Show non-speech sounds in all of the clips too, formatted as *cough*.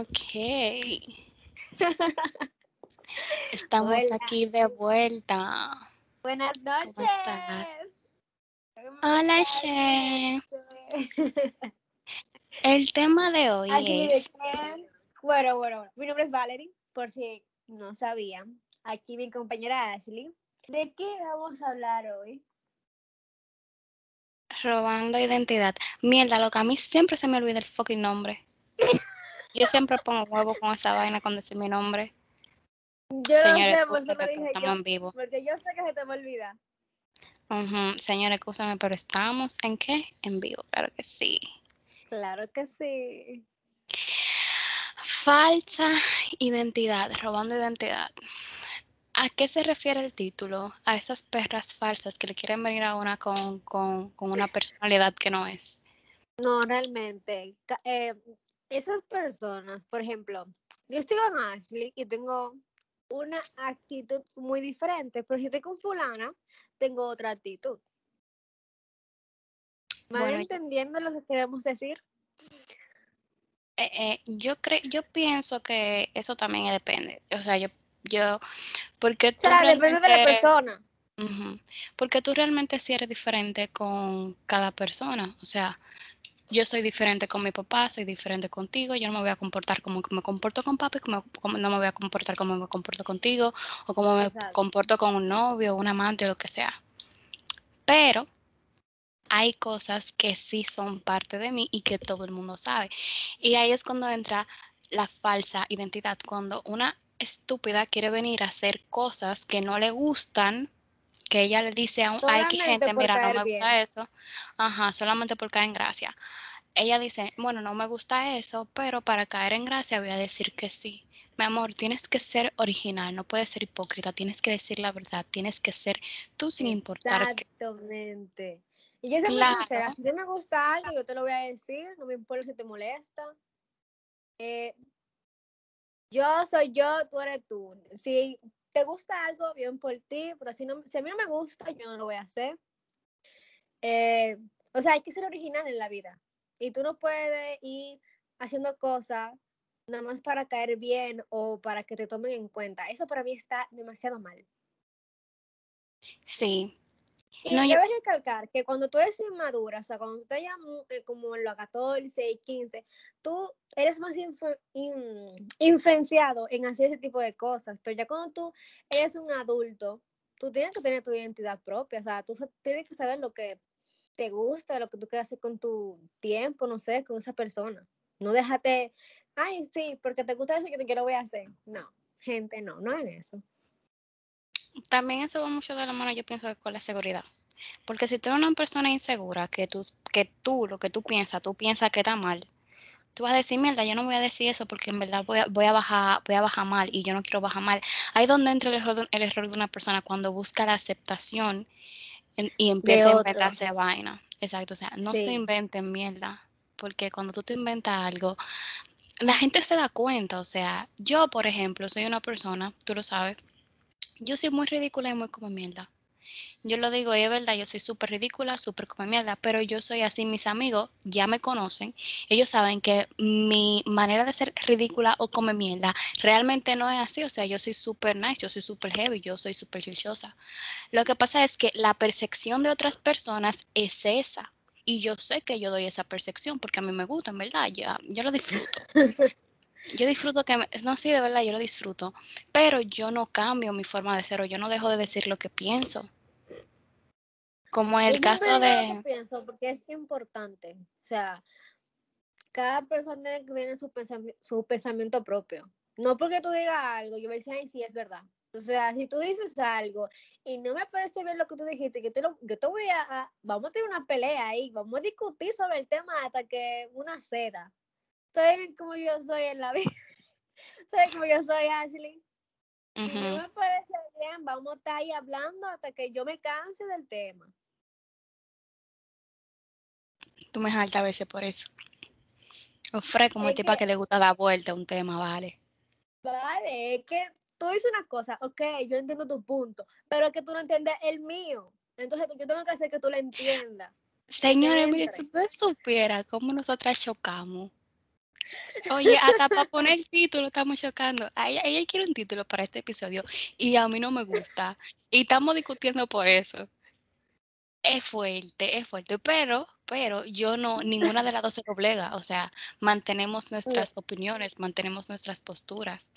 Ok. *laughs* Estamos Hola. aquí de vuelta. Buenas noches. ¿Cómo estás? ¿Cómo Hola? El tema de hoy Ashley, ¿de es? Bueno, bueno, bueno. Mi nombre es Valerie, por si no sabían. Aquí mi compañera Ashley. ¿De qué vamos a hablar hoy? robando identidad. Mierda, loca, a mí siempre se me olvida el fucking nombre. Yo siempre pongo huevo con esa vaina cuando dice mi nombre. Yo Señores, no sé, por pero dije estamos yo. en vivo. Porque yo sé que se te va a olvidar. Ujú, Señores, escúchame, pero estamos en qué? En vivo, claro que sí. Claro que sí. Falsa identidad, robando identidad. ¿A qué se refiere el título? A esas perras falsas que le quieren venir a una con, con, con una personalidad que no es. No, realmente. eh, esas personas, por ejemplo, yo estoy con Ashley y tengo una actitud muy diferente, pero si estoy con fulana, tengo otra actitud. ¿Van Bueno, entendiendo lo que queremos decir? Eh, eh, yo creo, yo pienso que eso también depende. O sea, yo, yo, porque O tú sea, depende de la persona. Porque tú realmente sí eres diferente con cada persona. O sea, yo soy diferente con mi papá, soy diferente contigo. Yo no me voy a comportar como me comporto con papi, como, como no me voy a comportar como me comporto contigo, o como me Exacto. comporto con un novio, un amante, o lo que sea. Pero hay cosas que sí son parte de mí y que todo el mundo sabe. Y ahí es cuando entra la falsa identidad, cuando una estúpida quiere venir a hacer cosas que no le gustan, que ella le dice a, un, a X gente, mira, no me bien. gusta eso, ajá, solamente por caer en gracia. Ella dice, bueno, no me gusta eso, pero para caer en gracia voy a decir que sí. Mi amor, tienes que ser original, no puedes ser hipócrita, tienes que decir la verdad, tienes que ser tú sin importar que... Exactamente. Y yo soy muy Claro. sincera, si ti me gusta algo, yo te lo voy a decir, no me importa si te molesta. Eh, yo soy yo, tú eres tú. Si te gusta algo, bien por ti, pero si, no, si a mí no me gusta, yo no lo voy a hacer. Eh, o sea, hay que ser original en la vida. Y tú no puedes ir haciendo cosas nada más para caer bien o para que te tomen en cuenta. Eso para mí está demasiado mal. Sí, No, yo- debes recalcar que cuando tú eres inmadura, o sea, cuando tú te llamas eh, como en los 14 y 15, tú eres más influ- in- influenciado en hacer ese tipo de cosas, pero ya cuando tú eres un adulto, tú tienes que tener tu identidad propia, o sea, tú tienes que saber lo que te gusta, lo que tú quieres hacer con tu tiempo, no sé, con esa persona. No déjate, ay, sí, porque te gusta eso, yo, yo lo voy a hacer. No, gente, no, no en eso. También eso va mucho de la mano, yo pienso, con la seguridad. Porque si tú eres una persona insegura, que tú, que tú lo que tú piensas, tú piensas que está mal, tú vas a decir, mierda, yo no voy a decir eso porque en verdad voy a, voy a bajar, voy a bajar mal y yo no quiero bajar mal. Ahí es donde entra el error, de- el error de una persona cuando busca la aceptación en- y empieza a inventarse vaina. Exacto, o sea, no se inventen mierda, porque cuando tú te inventas algo, la gente se da cuenta, o sea, yo, por ejemplo, soy una persona, tú lo sabes, yo soy muy ridícula y muy como mierda. Yo lo digo, y es verdad, yo soy súper ridícula, súper come mierda, pero yo soy así, mis amigos ya me conocen, ellos saben que mi manera de ser ridícula o come mierda realmente no es así, o sea, yo soy súper nice, yo soy súper heavy, yo soy súper chichosa. Lo que pasa es que la percepción de otras personas es esa, y yo sé que yo doy esa percepción porque a mí me gusta, en verdad, yo, yo lo disfruto. *laughs* Yo disfruto que, me- no, sí, de verdad, yo lo disfruto, pero yo no cambio mi forma de ser o yo no dejo de decir lo que pienso. Como en Yo el caso digo lo que de... pienso porque es importante. O sea, cada persona tiene su, pensami- su pensamiento propio. No porque tú digas algo, yo voy a decir, ay, sí, es verdad. O sea, si tú dices algo y no me parece bien lo que tú dijiste, que te lo- yo te voy a, a- Vamos a tener una pelea ahí, vamos a discutir sobre el tema hasta que una seda. ¿Saben cómo yo soy en la *laughs* vida? ¿Saben cómo yo soy, Ashley? No me parece bien, vamos a estar ahí hablando hasta que yo me canse del tema. Tú me jaltas a veces por eso. Ofre como el tipo que- que le gusta dar vuelta a un tema, vale. Vale, es que tú dices una cosa, ok, yo entiendo tu punto, pero es que tú no entiendes el mío. Entonces yo tengo que hacer que tú lo entiendas. Señores, mire, si usted supiera cómo nosotras chocamos Oye, hasta para poner el título estamos chocando. ella, ella quiere un título para este episodio y a mí no me gusta. Y estamos discutiendo por eso. Es fuerte, es fuerte, pero, pero yo no, ninguna de las dos se doblega, o sea, mantenemos nuestras opiniones, mantenemos nuestras posturas.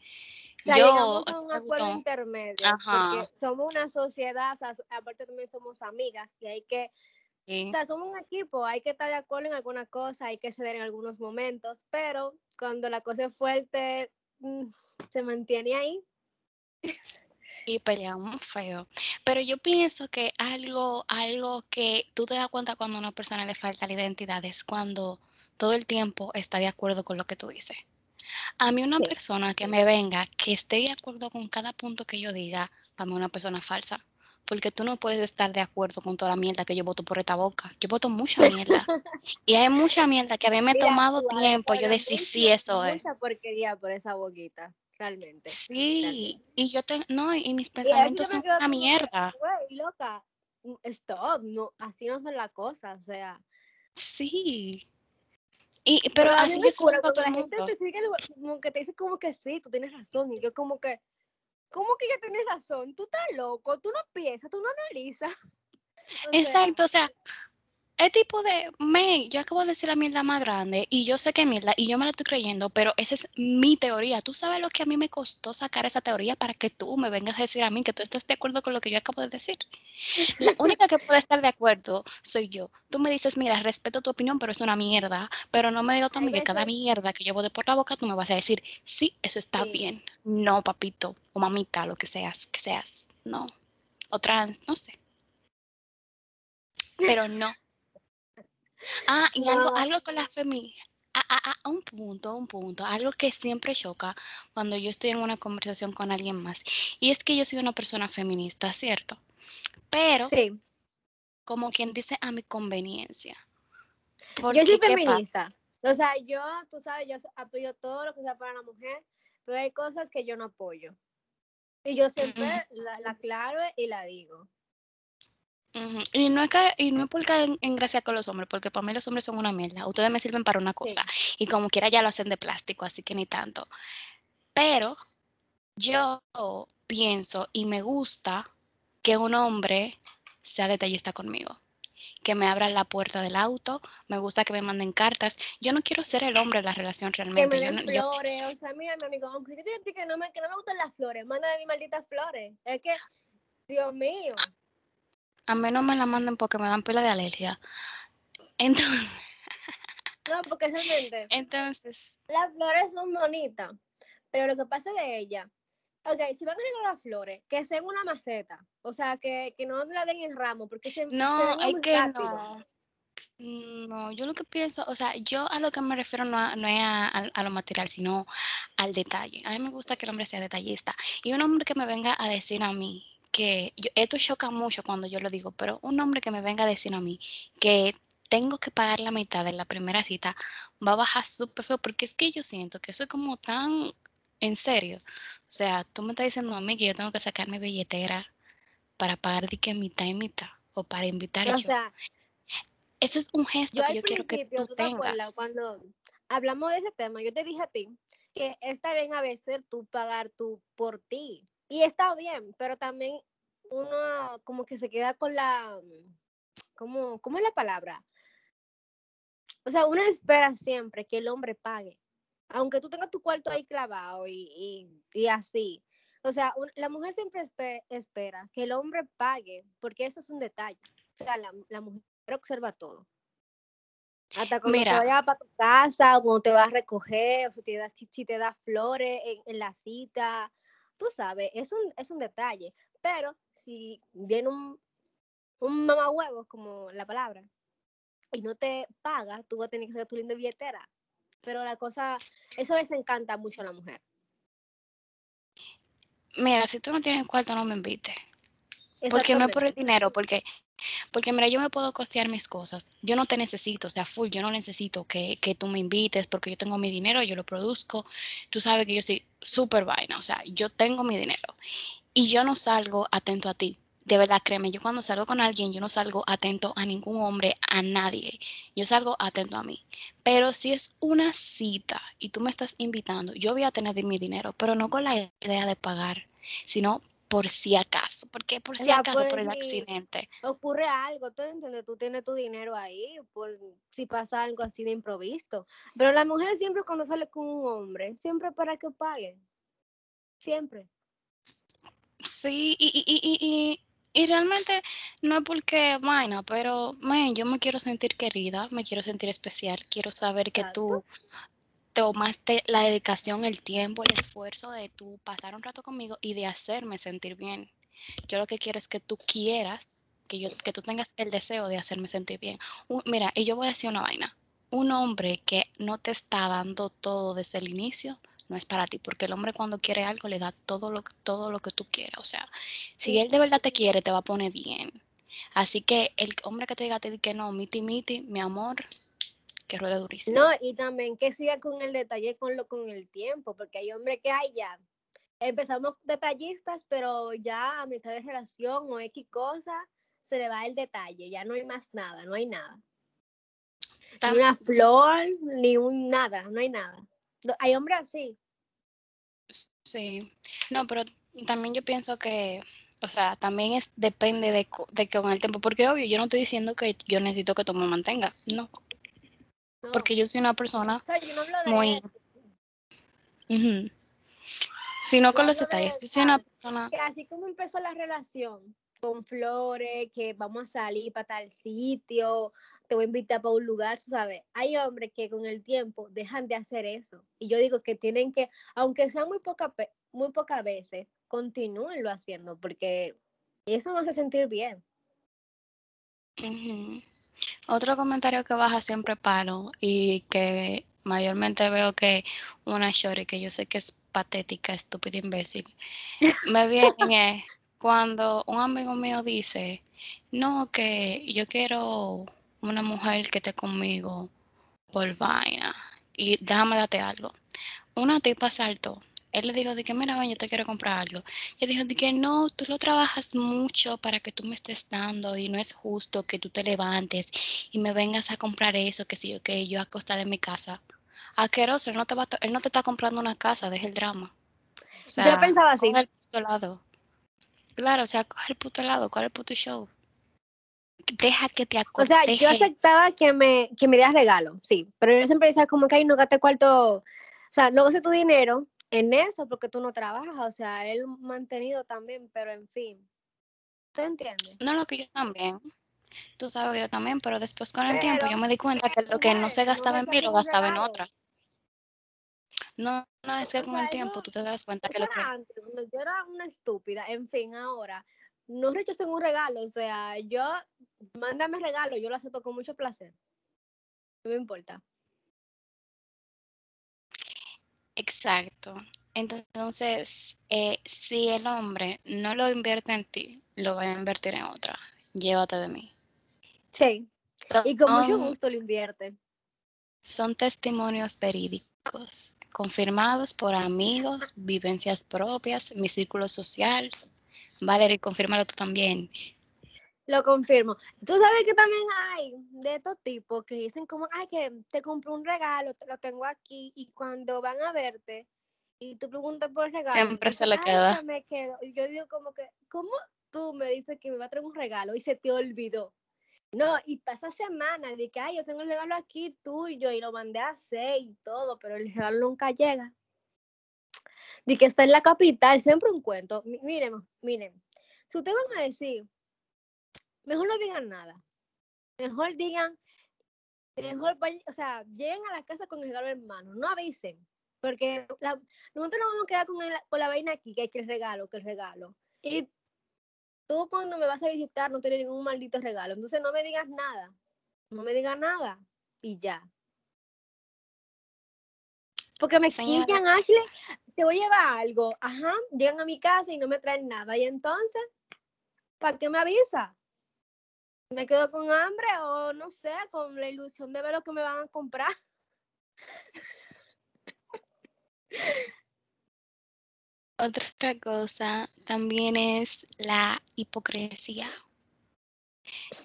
O sea, yo, a un acuerdo intermedio, porque somos una sociedad, aparte también somos amigas y hay que, o sea, somos un equipo, hay que estar de acuerdo en alguna cosa, hay que ceder en algunos momentos, pero cuando la cosa es fuerte, mm, se mantiene ahí y peleamos feo. Pero yo pienso que algo, algo que tú te das cuenta cuando a una persona le falta la identidad es cuando todo el tiempo está de acuerdo con lo que tú dices. A mí una persona que me venga, que esté de acuerdo con cada punto que yo diga, para mí una persona falsa. Porque tú no puedes estar de acuerdo con toda la mierda que yo voto por esta boca. Yo voto mucha *laughs* mierda. y hay mucha mierda que a mí me ha tomado tiempo yo decir sí, eso es. Mucha porquería por esa boquita realmente. Sí, y yo tengo, no, y mis pensamientos son una mierda. Güey, loca, stop, no, así no son las cosas, o sea. Sí. Y, pero, así yo soy todo la gente te sigue, como que te dice como que sí, tú tienes razón, y yo como que, ¿cómo que ya tienes razón? Tú estás loco, tú no piensas, tú no analizas. *laughs* Exacto, o sea, es tipo de, me, yo acabo de decir la mierda más grande y yo sé que mierda y yo me la estoy creyendo, pero esa es mi teoría. Tú sabes lo que a mí me costó sacar esa teoría para que tú me vengas a decir a mí que tú estás de acuerdo con lo que yo acabo de decir. La *laughs* única que puede estar de acuerdo soy yo. Tú me dices, mira, respeto tu opinión, pero es una mierda. Pero no me digo también que cada mierda que llevo de por la boca tú me vas a decir, sí, eso está bien. No, papito o mamita, lo que seas, que seas. No. O trans, no sé. Pero no Ah, y algo, algo con la feminidad. A, un punto, un punto, algo que siempre choca cuando yo estoy en una conversación con alguien más. Y es que yo soy una persona feminista, ¿cierto? Pero, sí. como quien dice, a mi conveniencia. Yo soy feminista. O sea, yo, tú sabes, yo apoyo todo lo que sea para la mujer, pero hay cosas que yo no apoyo. Y yo siempre la, la aclaro y la digo. Y no es que, y no es porque en, gracia con los hombres, porque para mí los hombres son una mierda. Ustedes me sirven para una cosa y como quiera ya lo hacen de plástico, así que ni tanto. Pero yo pienso y me gusta que un hombre sea detallista conmigo, que me abra la puerta del auto, me gusta que me manden cartas. Yo no quiero ser el hombre de la relación realmente. Que me den flores, o sea, mira, mi amigo, aunque yo te que no me, que no me gustan las flores, mándame mis malditas flores. Es que, Dios mío. A mí no me la manden porque me dan pila de alergia. *laughs* Entonces. No, porque realmente. Entonces. Las flores son bonitas. Pero lo que pasa de ella. Ok, si van a regalar flores, que sean una maceta. O sea, que, no la den en ramo, porque se. No, hay que no. No, yo lo que pienso, o sea, yo a lo que me refiero no, no es a, a, lo material, sino al detalle. A mí me gusta que el hombre sea detallista. Y un hombre que me venga a decir a mí que esto choca mucho cuando yo lo digo, pero un hombre que me venga a decir a mí que tengo que pagar la mitad de la primera cita va a bajar súper feo, porque es que yo siento que eso es como tan en serio. O sea, tú me estás diciendo a mí que yo tengo que sacar mi billetera para pagar de que mitad y mitad, o para invitar a o Sea, eso es un gesto que yo quiero que tú, tengas. Cuando hablamos de ese tema, yo te dije a ti que está bien a veces tú pagar tú por ti. Y está bien, pero también uno como que se queda con la, ¿cómo, cómo es la palabra? O sea, uno espera siempre que el hombre pague, aunque tú tengas tu cuarto ahí clavado y, y, así. O sea, la mujer siempre espera que el hombre pague, porque eso es un detalle. O sea, la, mujer observa todo. Hasta cuando te vaya para tu casa, o cuando te vas a recoger, o si te da, si, te da flores en, en la cita, tú sabes, es un, es un detalle, pero si viene un, un huevo como la palabra, y no te paga, tú vas a tener que hacer tu linda billetera. Pero la cosa, eso les encanta mucho a la mujer. Mira, si tú no tienes cuarto, no me invites. Porque no es por el dinero, porque porque mira, yo me puedo costear mis cosas. Yo no te necesito, o sea, full, yo no necesito que, que tú me invites porque yo tengo mi dinero, yo lo produzco. Tú sabes que yo soy súper vaina, o sea, yo tengo mi dinero y yo no salgo atento a ti. de verdad, créeme, yo cuando salgo con alguien, yo no salgo atento a ningún hombre, a nadie. Yo salgo atento a mí. Pero si es una cita y tú me estás invitando, yo voy a tener mi dinero, pero no con la idea de pagar, sino por si acaso. ¿Por qué por si acaso? Por, el accidente. Ocurre algo, tú entiendes, tú tienes tu dinero ahí, por si pasa algo así de improviso. Pero la mujer siempre cuando sale con un hombre, siempre para que pague. Siempre. Sí, y, y, y, y realmente no es porque vaina, pero man, yo me quiero sentir querida, me quiero sentir especial, quiero saber que tú tomaste la dedicación, el tiempo, el esfuerzo de tú pasar un rato conmigo y de hacerme sentir bien. Yo lo que quiero es que tú quieras, que, yo, que tú tengas el deseo de hacerme sentir bien. mira, y yo voy a decir una vaina. Un hombre que no te está dando todo desde el inicio, no es para ti, porque el hombre cuando quiere algo le da todo lo, todo lo que tú quieras. O sea, si él de verdad te quiere, te va a poner bien. Así que el hombre que te diga te que no, miti miti, mi amor, que ruede durísimo. No, y también que siga con el detalle con lo con el tiempo, porque hay hombres que hay ya. Empezamos detallistas, pero ya a mitad de relación o X cosa, se le va el detalle, ya no hay más nada, no hay nada. Ni una flor, ni un nada, no hay nada. Hay hombres así. Sí, no, pero también yo pienso que, o sea, también es depende de, de que con el tiempo, porque obvio, yo no estoy diciendo que yo necesito que tú me mantenga, no. Porque yo soy una persona no muy... Sino con los detalles, yo soy una persona... Que así como empezó la relación, con flores, que vamos a salir para tal sitio, te voy a invitar para un lugar, tú sabes. Hay hombres que con el tiempo dejan de hacer eso. Y yo digo que tienen que, aunque sea muy poca, muy pocas veces, continúenlo haciendo, porque eso me hace sentir bien. Otro comentario que baja siempre palo y que mayormente veo que una shorty que yo sé que es patética, estúpida, imbécil, me *laughs* viene cuando un amigo mío dice, no, que yo quiero una mujer que esté conmigo por vaina. Y déjame darte algo. Una tipa saltó. Él le dijo de que, mira, yo te quiero comprar algo. Y dijo de que no, tú lo trabajas mucho para que tú me estés dando y no es justo que tú te levantes y me vengas a comprar eso, que si yo, que yo acostada en mi casa. Aqueroso, él no te va él no te está comprando una casa, deja el drama. yo pensaba así. El puto lado. Claro, o sea, coge el puto lado, coge el puto show deja que te aconseje. O sea, yo aceptaba que me, que me dieras regalo, sí, pero yo siempre decía como que ahí no gaste cuarto, o sea, no gaste tu dinero en eso porque tú no trabajas, o sea, él mantenido también, pero en fin, ¿te entiendes? No, lo que yo también, tú sabes que yo también, pero después con el tiempo yo me di cuenta que lo que no se gastaba en mí lo gastaba en otra. No, no, es que con el tiempo tú te das cuenta que lo que... yo era una estúpida, en fin, ahora no rechacen un regalo, o sea, yo, mándame regalo, yo lo acepto con mucho placer. No me importa. Exacto. Entonces, eh, si el hombre no lo invierte en ti, lo va a invertir en otra. Llévate de mí. Sí. y con mucho gusto lo invierte. Son testimonios verídicos, confirmados por amigos, vivencias propias, mi círculo social, Valerie, confírmalo tú también. Lo confirmo. Tú sabes que también hay de estos tipos que dicen como, ay, que te compro un regalo, te lo tengo aquí, y cuando van a verte y tú preguntas por el regalo, siempre se le queda. Me quedo. Y yo digo como que, ¿cómo tú me dices que me va a traer un regalo y se te olvidó? No, y pasa semanas de que, ay, yo tengo el regalo aquí tuyo y lo mandé a hacer y todo, pero el regalo nunca llega de que está en la capital, siempre un cuento. Miren, miren, si ustedes van a decir, mejor no digan nada. Mejor digan, mejor, o sea, lleguen a la casa con el regalo en mano, no avisen. Porque nosotros nos vamos a quedar con, con la vaina aquí, que hay que el regalo, que el regalo. Y tú cuando me vas a visitar no tienes ningún maldito regalo. Entonces no me digas nada. No me digas nada. Y ya. Porque me quillan, Ashley, te voy a llevar algo. Ajá, llegan a mi casa y no me traen nada. Y entonces, ¿para qué me avisa? ¿Me quedo con hambre o no sé, con la ilusión de ver lo que me van a comprar? Otra cosa también es la hipocresía.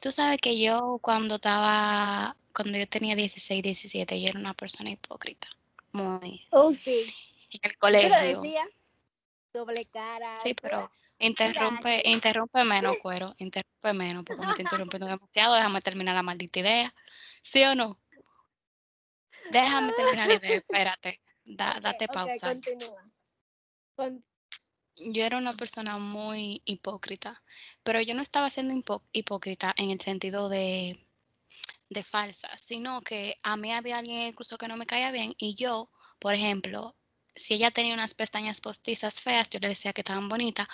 Tú sabes que yo cuando estaba, cuando yo tenía 16, 17, yo era una persona hipócrita. Muy. Oh, sí. En el Yo lo colegio. decía, doble cara. Sí, pero interrumpe, interrumpe menos, *laughs* cuero. Interrumpe menos, porque me está *laughs* interrumpiendo demasiado. Déjame terminar la maldita idea. ¿Sí o no? Déjame terminar la idea, *laughs* espérate. Da- date pausa. continúa. Con- yo era una persona muy hipócrita, pero yo no estaba siendo hipócrita en el sentido de, de falsa, sino que a mí había alguien incluso que no me caía bien y yo, por ejemplo, si ella tenía unas pestañas postizas feas, yo le decía que estaban bonitas,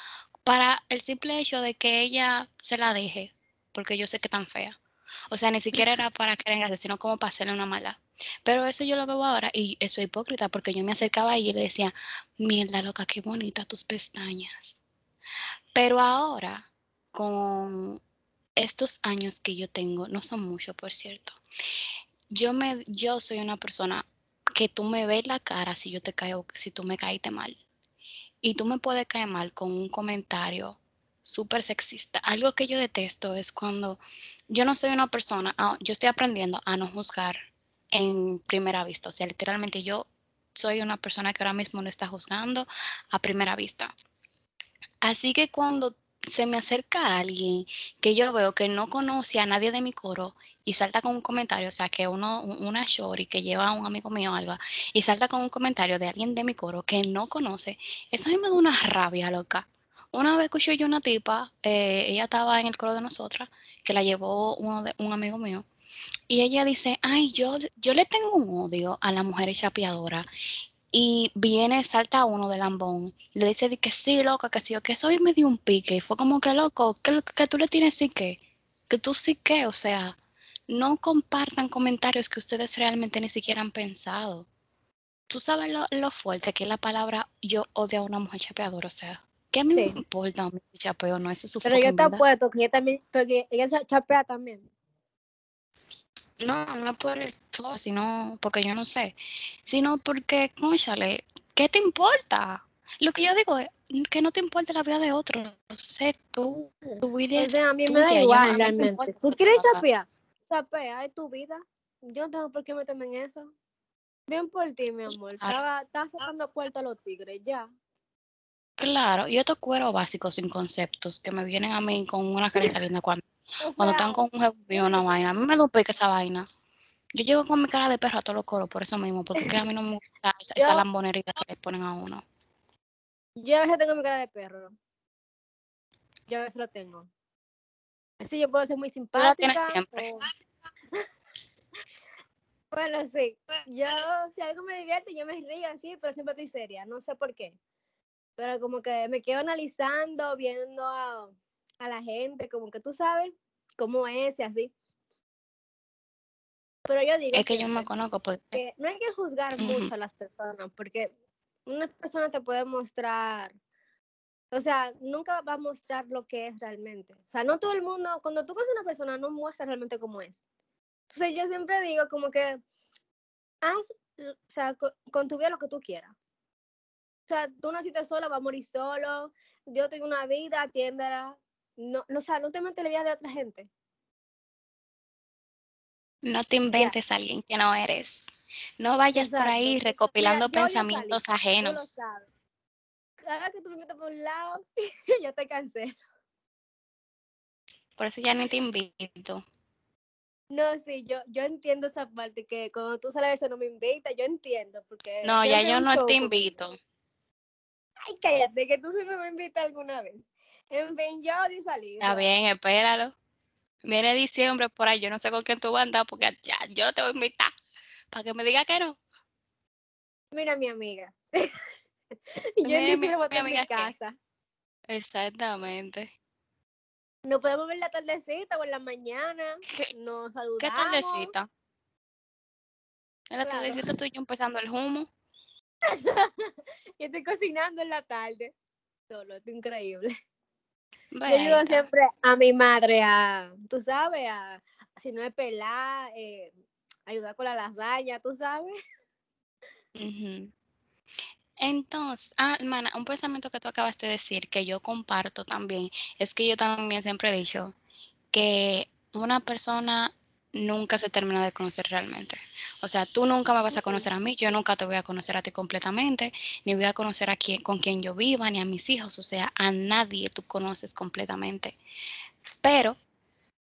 para el simple hecho de que ella se la deje, porque yo sé que tan fea. O sea, ni siquiera era *laughs* para que venga, sino como para hacerle una mala. Pero eso yo lo veo ahora y eso es hipócrita porque yo me acercaba y le decía, mierda loca, qué bonita tus pestañas. Pero ahora, con estos años que yo tengo, no son muchos, por cierto, yo, me, yo soy una persona que tú me ves la cara si yo te caigo, si tú me caíste mal. Y tú me puedes caer mal con un comentario súper sexista. Algo que yo detesto es cuando yo no soy una persona, ah, yo estoy aprendiendo a no juzgar en primera vista. O sea, literalmente yo soy una persona que ahora mismo no está juzgando a primera vista. Así que cuando se me acerca alguien que yo veo que no conoce a nadie de mi coro y salta con un comentario, o sea, que uno, una shorty que lleva a un amigo mío algo, y salta con un comentario de alguien de mi coro que no conoce, eso a mí me da una rabia, loca. Una vez escuché yo una tipa, eh, ella estaba en el coro de nosotras, que la llevó uno de, un amigo mío, y ella dice, ay, yo, yo le tengo un odio a las mujeres chapeadoras. Y viene, salta uno de lambón le dice que sí, loca, que sí, o que eso hoy me dio un pique. Fue como que loco, que, que tú le tienes sí que, que tú sí que, o sea, no compartan comentarios que ustedes realmente ni siquiera han pensado. Tú sabes lo, lo fuerte que es la palabra yo odio a una mujer chapeadora, o sea, ¿qué mí Sí. me importa a mí si chapeo o no? Eso es su Pero yo te apuesto que ella también, porque ella chapea también. No, no es por eso, sino porque yo no sé, sino porque, cónchale, ¿qué te importa? Lo que yo digo es que no te importa la vida de otro, sé tú, tu vida O sea, a mí me da no- igual no me realmente. ¿Tú quieres chapear? Chapea, es tu vida. Yo no tengo por qué meterme en eso. Bien por ti, mi amor. Estaba, estaba sacando cuarto a los tigres, ya. Claro, y estos cueros básicos sin conceptos que me vienen a mí con una carita linda *laughs* cuando, O cuando están con un jefe mío, una vaina, a mí me da un pique esa vaina. Yo llego con mi cara de perro a todos los coros por eso mismo, porque que a mí no me *laughs* gusta esa, esa lambonería que le ponen a uno. yo a veces tengo mi cara de perro. Yo a veces lo tengo. Así yo puedo ser muy simpática. siempre. o- *laughs* Bueno, sí. Yo, si algo me divierte, yo me río así, pero siempre estoy seria. No sé por qué. Pero como que me quedo analizando, viendo a, a la gente, como que tú sabes cómo es y así. Pero yo digo Es que yo me siempre conozco porque que no hay que juzgar mucho a las personas, porque una persona te puede mostrar, o sea, nunca va a mostrar lo que es realmente. O sea, no todo el mundo, cuando tú conoces a una persona, no muestra realmente cómo es. Entonces yo siempre digo como que haz, o sea, con, con tu vida lo que tú quieras. O sea, tú naciste sola, va a morir solo, Dios tiene una vida, atiéndela. No, no, o sea, no te metes la vida de otra gente. no te inventes a alguien que no eres. No vayas por ahí recopilando pensamientos salir, tú lo ajenos. sabes. Cada vez que tú me metes por un lado, *laughs* yo te cansé. Por eso ya ni te invito. No, sí, yo, yo entiendo esa parte, que cuando tú sales eso no me invitas, yo entiendo, porque No, ya yo no te invito. Ay, cállate, que tú siempre me invitas alguna vez. En fin, yo odio salir. o Está bien, espéralo. Viene diciembre por ahí, yo no sé con quién tú vas a andar porque ya yo no te voy a invitar. Para que me diga que no. Mira, mi amiga. *laughs* *laughs* yo Mira, en diciembre voy a mi estar en mi casa. Exactamente. Nos podemos ver la tardecita o en la mañana. ¿Qué, Nos qué saludamos. tardecita? En la Claro. tardecita tú y yo empezando el humo. *laughs* Yo estoy cocinando en la tarde. Solo, es increíble. Yo Ve ayudo acá. siempre a mi madre a, tú sabes, a, si no es pelar, eh, ayudar con la lasaña, tú sabes. Ujú. Entonces, ah, hermana, un pensamiento que tú acabas de decir que yo comparto también, es que yo también siempre he dicho que una persona nunca se termina de conocer realmente. O sea, tú nunca me vas a conocer a mí, yo nunca te voy a conocer a ti completamente, ni voy a conocer a quien, con quien yo viva, ni a mis hijos, o sea, a nadie tú conoces completamente. Pero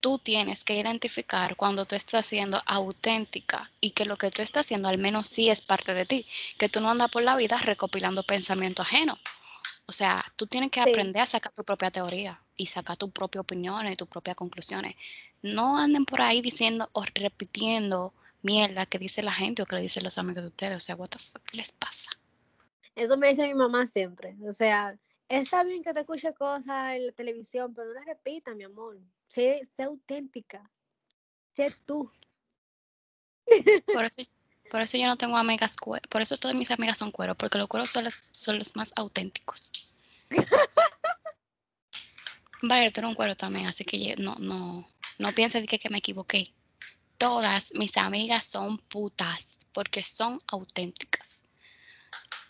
tú tienes que identificar cuando tú estás siendo auténtica y que lo que tú estás haciendo al menos sí es parte de ti, que tú no andas por la vida recopilando pensamiento ajeno. O sea, tú tienes que Sí. aprender a sacar tu propia teoría y sacar tu propia opinión y tus propias conclusiones. No anden por ahí diciendo o repitiendo mierda que dice la gente o que le dicen los amigos de ustedes. O sea, what the fuck ¿qué les pasa? Eso me dice mi mamá siempre. O sea, está bien que te escuche cosas en la televisión, pero no las repita, mi amor. Sé, sé auténtica. Sé tú. Por eso, por eso yo no tengo amigas cueros. Por eso todas mis amigas son cueros, porque los cueros son los, son los más auténticos. *laughs* Vale, tú eres un cuero también, así que yo- no, no, no pienses de que, que me equivoqué. Todas mis amigas son putas, porque son auténticas.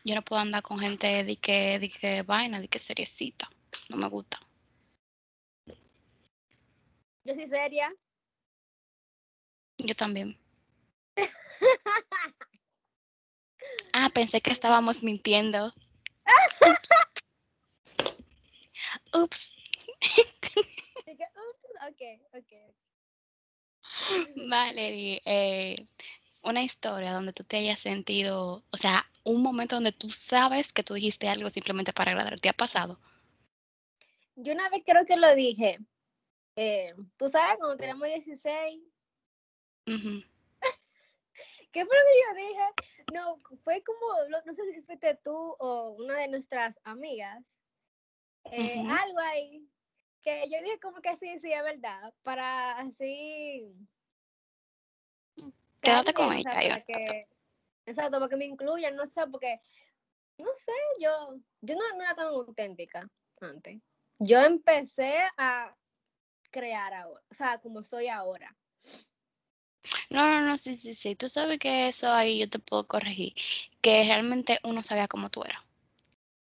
Yo no puedo andar con gente de que, de que vaina, de que seriecita. No me gusta. Yo soy seria. Yo también. *laughs* Ah, pensé que estábamos mintiendo. *laughs* Ups. Así que, "Ups, ok, ok. *laughs* Valerie, eh, una historia donde tú te hayas sentido, o sea, un momento donde tú sabes que tú dijiste algo simplemente para agradar, ¿te ha pasado? Yo una vez creo que lo dije. Eh, Tú sabes, cuando tenemos 16, Ujú, *laughs* ¿qué fue lo que yo dije? No, fue como, no sé si fuiste tú o una de nuestras amigas. eh, Ujú. Algo ahí. Que yo dije como que sí, sí, es verdad. Para así. Quédate con ella. para yo- que. Exacto, para que me incluyan, no sé, porque. No sé, yo. Yo no, no era tan auténtica antes. Yo empecé a crear ahora, o sea, como soy ahora. No, no, no, sí, sí, sí. Tú sabes que eso ahí yo te puedo corregir, que realmente uno sabía cómo tú eras.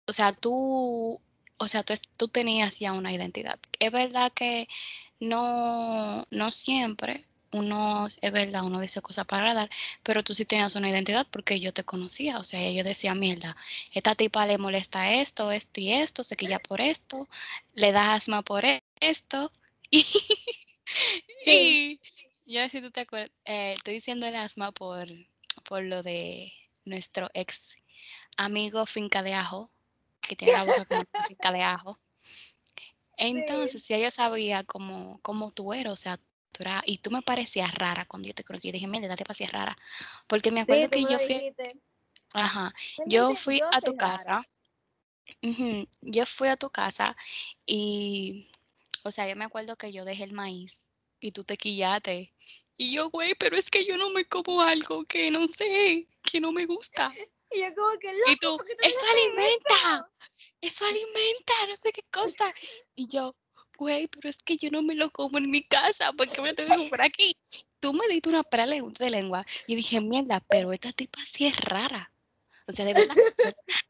O sea, tú, o sea, tú, tú tenías ya una identidad. Es verdad que no, no siempre uno, es verdad, uno dice cosas para agradar, pero tú sí tenías una identidad porque yo te conocía. O sea, yo decía, mierda, esta tipa le molesta esto, esto y esto, se quilla por esto, le da asma por esto. Y, *laughs* y yo no sé si tú te acuerdas, eh, estoy diciendo el asma por, por lo de nuestro ex amigo Finca de Ajo, que tiene la boca como *laughs* finca de ajo. Entonces, si ella sabía cómo, cómo tú eras, o sea, tú eras, y tú me parecías rara cuando yo te conocí. Yo dije, mira, te parecías rara. Porque me acuerdo Sí, que yo fui, dijiste. ajá, yo fui yo a tu casa, yo fui a tu casa y, o sea, yo me acuerdo que yo dejé el maíz y tú te quillaste. Y yo, güey, pero es que yo no me como algo que no sé, que no me gusta. Y yo como que, Y loco, tú, ¿por qué tú eso alimenta, eso? *laughs* alimenta, no sé qué cosa. Y yo, güey, pero es que yo no me lo como en mi casa, ¿por qué me lo tengo que comer aquí? Tú me diste una pregunta de lengua y dije, mierda, pero esta tipa sí es rara. O sea, de verdad.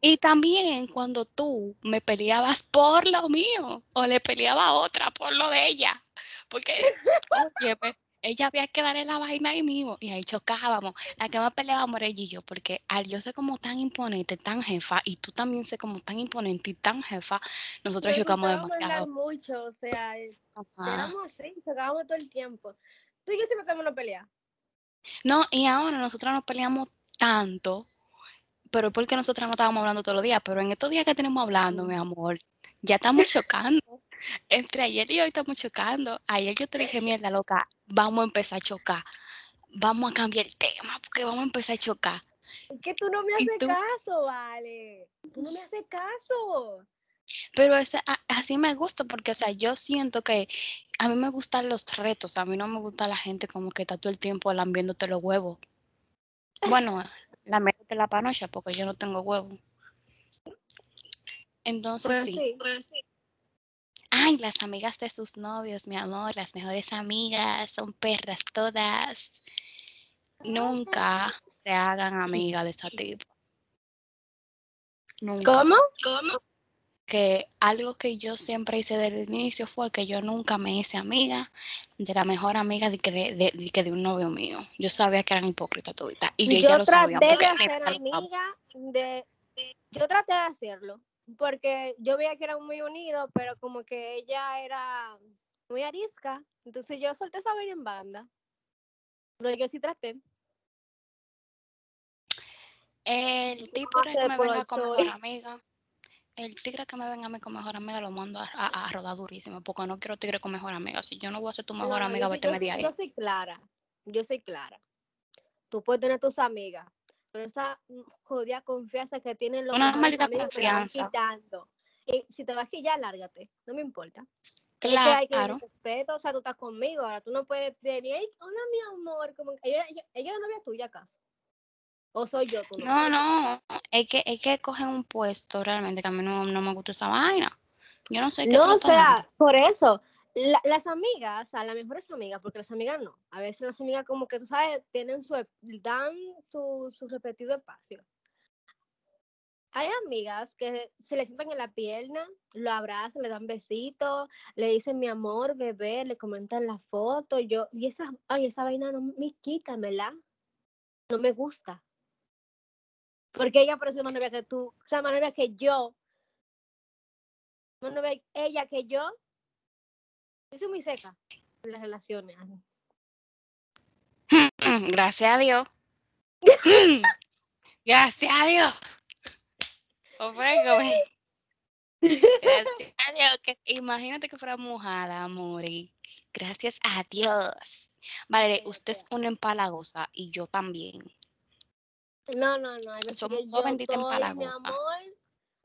Y también cuando tú me peleabas por lo mío o le peleaba a otra por lo de ella. Porque, óyeme, ella había que darle la vaina ahí mismo y ahí chocábamos. La que más peleábamos era ella y yo, porque al yo ser como tan imponente, tan jefa, y tú también ser como tan imponente y tan jefa, nosotros Nos chocamos demasiado. mucho, o sea, éramos así, chocábamos todo el tiempo. Tú y yo siempre en la pelea. No, y ahora nosotras nos peleamos tanto, pero es porque nosotras no estábamos hablando todos los días, pero en estos días que tenemos hablando, mi amor, ya estamos chocando. *laughs* Entre ayer y hoy estamos chocando. Ayer yo te dije, mierda, loca, vamos a empezar a chocar. Vamos a cambiar el tema porque vamos a empezar a chocar. Es que tú no me ¿Y haces tú? caso, vale. Tú no me haces caso. Pero ese, a- así me gusta porque, o sea, yo siento que a mí me gustan los retos. A mí no me gusta la gente como que está todo el tiempo lambiéndote los huevos. Bueno, lambiéndote la panocha porque yo no tengo huevo. Entonces Pues sí. sí. Ay, las amigas de sus novios, mi amor, las mejores amigas, son perras todas. Nunca se hagan amigas de esa tipo. Nunca. ¿Cómo? ¿Cómo? Que algo que yo siempre hice desde el inicio fue que yo nunca me hice amiga de la mejor amiga de que de, de- de que de un novio mío. Yo sabía que eran hipócritas toditas. Y yo ella lo sabía. traté de porque hacer amiga de... Yo traté de hacerlo, porque yo veía que eran muy unidos, pero como que ella era muy arisca, entonces yo solté esa vaina en banda. Pero yo sí traté. El ¿Cómo tipo hacer que me venga mejor amiga, el tigre que me venga a mí con mejor amiga lo mando a, a- a rodar durísimo, porque no quiero tigre con mejor amiga. Si yo no voy a ser tu mejor No, amiga, vete soy- ahí. yo soy clara, yo soy clara. Tú puedes tener tus amigas, pero esa jodida confianza que tienen los Una maldita confianza. quitando. Y si te vas a quillar, lárgate, no me importa. Es que hay que Claro. tener respeto, o sea, tú estás conmigo, ahora tú no puedes "Ey, hola mi amor, como que ella, ella, ella es novia tuya acaso. O soy yo novia. No, no, es que, es que cogen un puesto realmente que a mí no, no me gusta esa vaina. Yo no sé qué tú No, o sea, por eso, la- las amigas, o sea, las mejores amigas, porque las amigas no, a veces las amigas como que, tú sabes, tienen su, dan su, su repetido espacio. Hay amigas que se le sientan en la pierna, lo abrazan, le dan besitos, le dicen mi amor, bebé, le comentan la foto, yo, y esa, ay, esa vaina no me quita, ¿verdad? No me gusta. Porque ella parece más novia que tú, o sea, más novia que yo. Más novia ella que yo. Yo soy muy seca en las relaciones. Gracias a Dios. *laughs* Gracias a Dios. Ofrécame. Gracias a Dios. Que, imagínate que fuera mojada, amore. Gracias a Dios. Vale, usted es una empalagosa y yo también. No, no, no. Veces Somos dos benditas estoy, mi amor.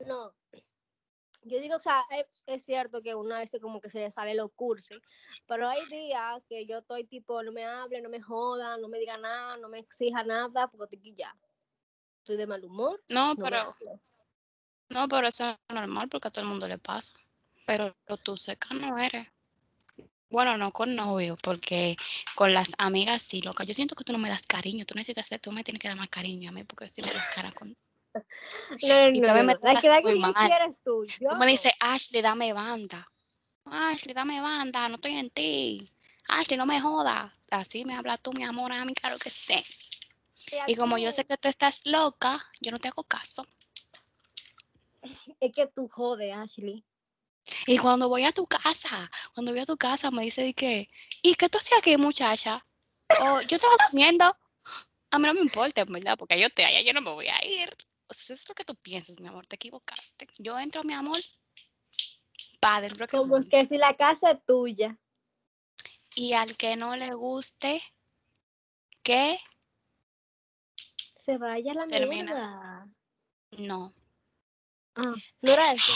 No. Yo digo, o sea, es, es cierto que una vez como que se le sale lo cursi, pero hay días que yo estoy tipo, no me hable, no me joda, no me diga nada, no me exija nada, porque estoy ya. Estoy de mal humor. No, No pero, no, pero eso es normal porque a todo el mundo le pasa. Pero tú seca no eres. Bueno, no con novio, porque con las amigas sí, loca. Yo siento que tú no me das cariño. Tú necesitas, tú me tienes que dar más cariño a mí porque si me das cara con. *laughs* No, no, Y no, no, me. La que muy que mal. quieres tú. Yo Tú me dices, Ashley, dame banda. Ashley, dame banda, no estoy en ti. Ashley, no me jodas. Así me hablas tú, mi amor, a mí, claro que sí. Y como yo sé que tú estás loca, yo no te hago caso. *laughs* Es que tú jodes, Ashley. Y cuando voy a tu casa, cuando voy a tu casa, me dice de que, ¿y qué tú hacías aquí, muchacha? O yo estaba comiendo. A mí no me importa, en verdad, porque yo estoy allá, yo no me voy a ir. O sea, eso es lo que tú piensas, mi amor, te equivocaste. Yo entro, mi amor, para adentro que Como voy. que si la casa es tuya. Y al que no le guste, que Se vaya la Termina. mierda. no. Ah, no era eso.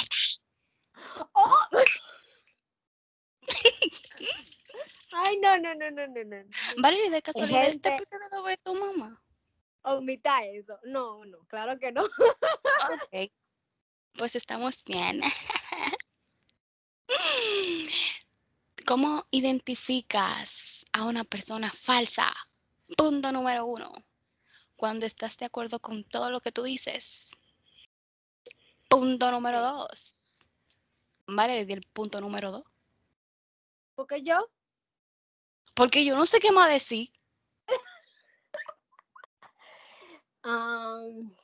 ¡Oh! *laughs* Ay, no, no, no, no, no, no. De casualidad, este episodio lo ve tu mamá. Omita eso. No, no, claro que no. Ok. Pues estamos bien. *laughs* ¿Cómo identificas a una persona falsa? Punto número uno. Cuando estás de acuerdo con todo lo que tú dices. Punto número dos. Vale, di el punto número dos. Porque yo, Porque yo no sé qué más decir. *laughs* am,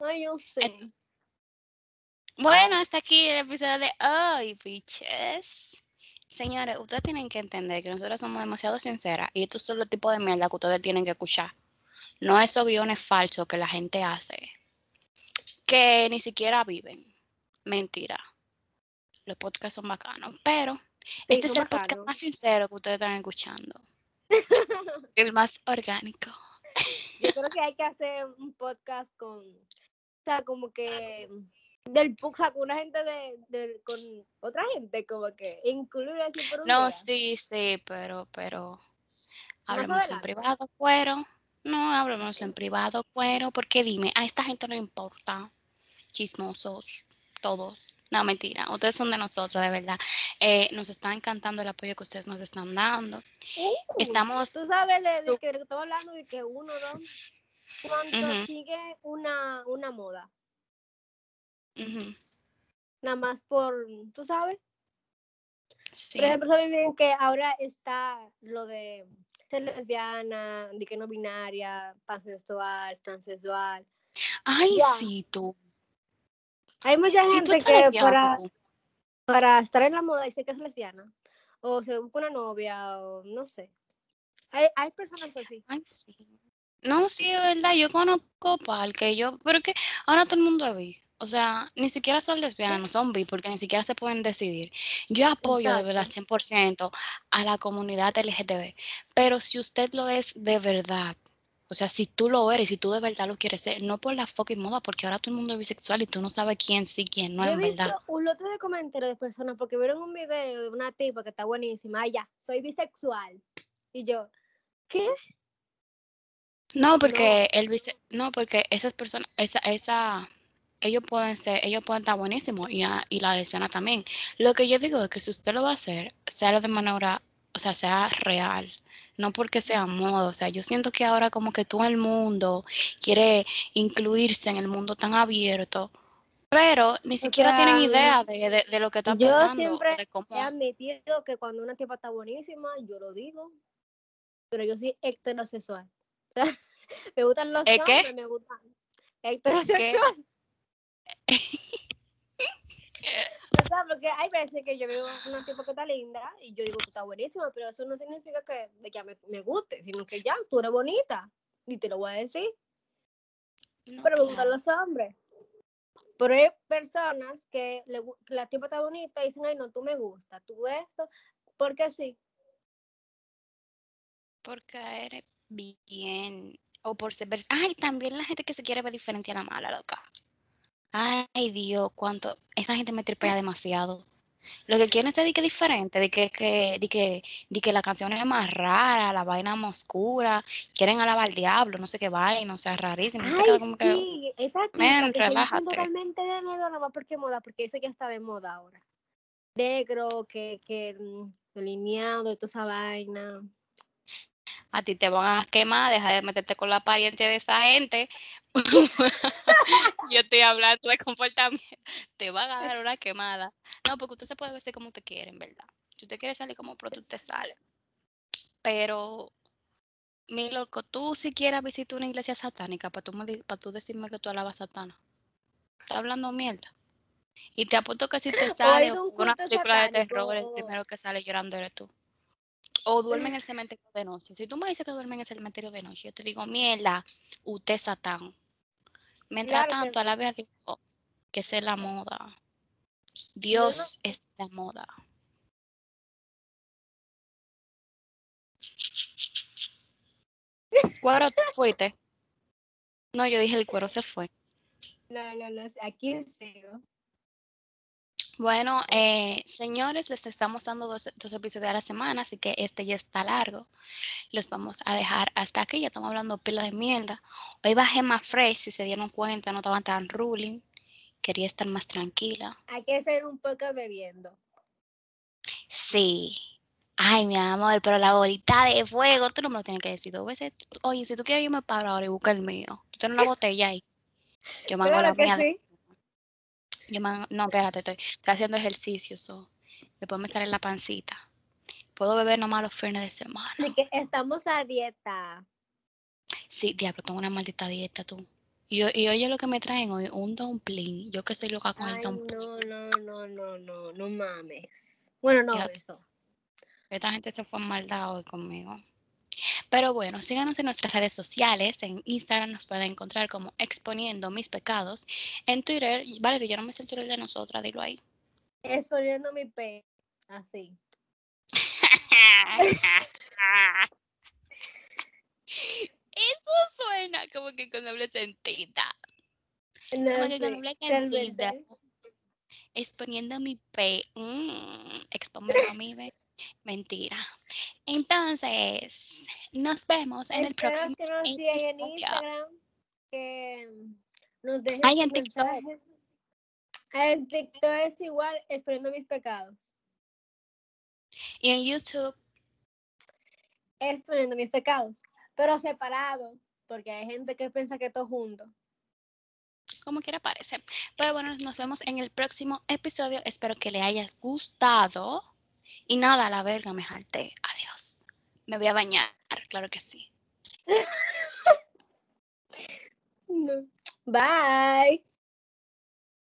ay, no sé. Entonces- Bueno, hasta aquí el episodio de hoy, bitches. Señores, ustedes tienen que entender que nosotros somos demasiado sinceras y estos son los tipos de mierda que ustedes tienen que escuchar. No esos guiones falsos que la gente hace, que ni siquiera viven. Mentira. Los podcasts son bacanos, pero Sí, este es el podcast más sincero que ustedes están escuchando. *laughs* el más orgánico. Yo creo que hay que hacer un podcast con, o sea, como que del o sea, con una gente de, de- con otra gente, como que incluir así por un No, día. sí, sí, pero, pero hablemos en privado, cuero. No, hablemos en privado, cuero, porque dime, a esta gente no importa. Chismosos, todos. No, mentira, ustedes son de nosotros, de verdad. Eh, nos está encantando el apoyo que ustedes nos están dando. Uh, Estamos, Tú sabes de, de que estamos hablando de que uno, dos, cuando Ujú. sigue una, una moda. Nada más por, tú sabes. Sí. Por ejemplo, saben bien que ahora está lo de ser lesbiana, de que no binaria, pansexual, transexual. Ay, Ya. sí, tú. Hay mucha ¿Y tú gente que para, para estar en la moda dice que es lesbiana, o se busca una novia, o no sé. Hay, hay personas así. Ay, sí. No, sí, es verdad, yo conozco par que yo, pero que ahora todo el mundo es bi. O sea, ni siquiera son lesbianas, son bi, porque ni siquiera se pueden decidir. Yo apoyo de verdad Exacto. 100% a la comunidad LGTB, pero si usted lo es de verdad, o sea, si tú lo eres, si tú de verdad lo quieres ser, no por la fucking moda, porque ahora todo el mundo es bisexual y tú no sabes quién sí, quién no, Yo he en visto verdad. un lote de comentarios de personas porque vieron un video de una tipa que está buenísima. Ay, ya, soy bisexual. Y yo, ¿qué? No, porque el vice, no, porque esas personas, esa, esa, ellos pueden ser, ellos pueden estar buenísimos y, a- y la lesbiana también. Lo que yo digo es que si usted lo va a hacer, sea de manera, o sea, sea real, no porque sea moda. O sea, yo siento que ahora como que todo el mundo quiere incluirse en el mundo tan abierto, pero ni siquiera tienen sea, idea de, de- de lo que está Yo pasando, siempre de cómo. he admitido que cuando una tipa está buenísima, yo lo digo, pero yo soy heterosexual. *laughs* O sea, me gustan los ¿Eh, qué? hombres, me gustan heterosexual. O sea, porque hay veces que yo veo una tipa que está linda y yo digo, tú estás buenísima, pero eso no significa que que me, me guste, sino que ya, tú eres bonita. Y te lo voy a decir. No, pero me gustan los hombres. Pero hay personas que, le, la tipa está bonita y dicen, ay, no, tú me gusta, tú esto, porque sí. Porque eres bien. O por ser. Ay, también la gente que se quiere ver diferente a la mala, loca. Ay, Dios, cuánto. Esa gente me tripea demasiado. Lo que quieren es de que diferente, de que, que, de que, de que la canción es más rara, la vaina más oscura, quieren alabar al diablo, no sé qué vaina, o sea, rarísimo. Ay, quedas como que, sí, esa que se visten relájate. totalmente de negro, nada más porque moda, porque eso ya está de moda ahora. Negro, que, que mm, delineado, toda esa vaina. A ti te van a quemar, deja de meterte con la apariencia de esa gente. *laughs* Yo estoy hablando de comportamiento. Te van a dar una quemada. No, porque usted se puede vestir como usted quiere, en verdad. Si usted quiere salir como pronto, usted sale. Pero, mi loco, tú siquiera visitas una iglesia satánica para tú, para tú decirme que tú alabas a Satana. Estás hablando mierda. Y te apuesto que si te O *laughs* sale un una película de terror, el o- primero que sale llorando eres tú. O duerme en el cementerio de noche. Si tú me dices que duerme en el cementerio de noche, yo te digo, mierda, usted es Satán. Mientras Claro que tanto, sí. alabe a Dios, que es la moda. no- Dios es la moda. *laughs* Cuero, tú fuiste. No, yo dije el cuero se fue. No, no, no, aquí sigo. Bueno, eh, señores, les estamos dando dos, dos episodios a la semana, así que este ya está largo. Los vamos a dejar hasta aquí. Ya estamos hablando pila de mierda. Hoy bajé más fresh, si se dieron cuenta, no estaban tan ruling. Quería estar más tranquila. Hay que ser un poco bebiendo. Sí. Ay, mi amor, pero la bolita de fuego, tú no me lo tienes que decir dos veces. Oye, si tú quieres, yo me paro ahora y busco el mío. Tú tienes una *laughs* botella ahí. Yo mango Claro la mía. sí. Yo no, espérate, estoy, estoy haciendo ejercicio. So. Después me estaré en la pancita. Puedo beber nomás los fines de semana. De que estamos a dieta. Sí, diablo, tengo una maldita dieta tú. Y, y oye lo que me traen hoy, un dumpling. Yo que soy loca con el Ay, dumpling. no, no, no, no, no, no mames. Bueno, no, eso. Esta gente se fue en maldad hoy conmigo. Pero bueno, síganos en nuestras redes sociales. En Instagram nos pueden encontrar como Exponiendo Mis Pecados. En Twitter, Valeria, yo no me sé el Twitter de nosotras, dilo ahí. Exponiendo mi pe. Así. Eso suena como que con doble sentido. No Como que con doble sentido. Exponiendo mi pe. Mm, exponiendo mi pe. Mentira. Entonces, nos vemos en el próximo que nos en. Instagram, que nos dejen Ay, en TikTok. mensajes. En TikTok es igual, exponiendo mis pecados. Y en YouTube. Exponiendo mis pecados, pero separado, porque hay gente que piensa que todo junto. Como quiera parece. Pero bueno, nos vemos en el próximo episodio. Espero que le haya gustado. Y nada, la verga, me jalté. Adiós. Me voy a bañar, claro que sí. *laughs* Bye.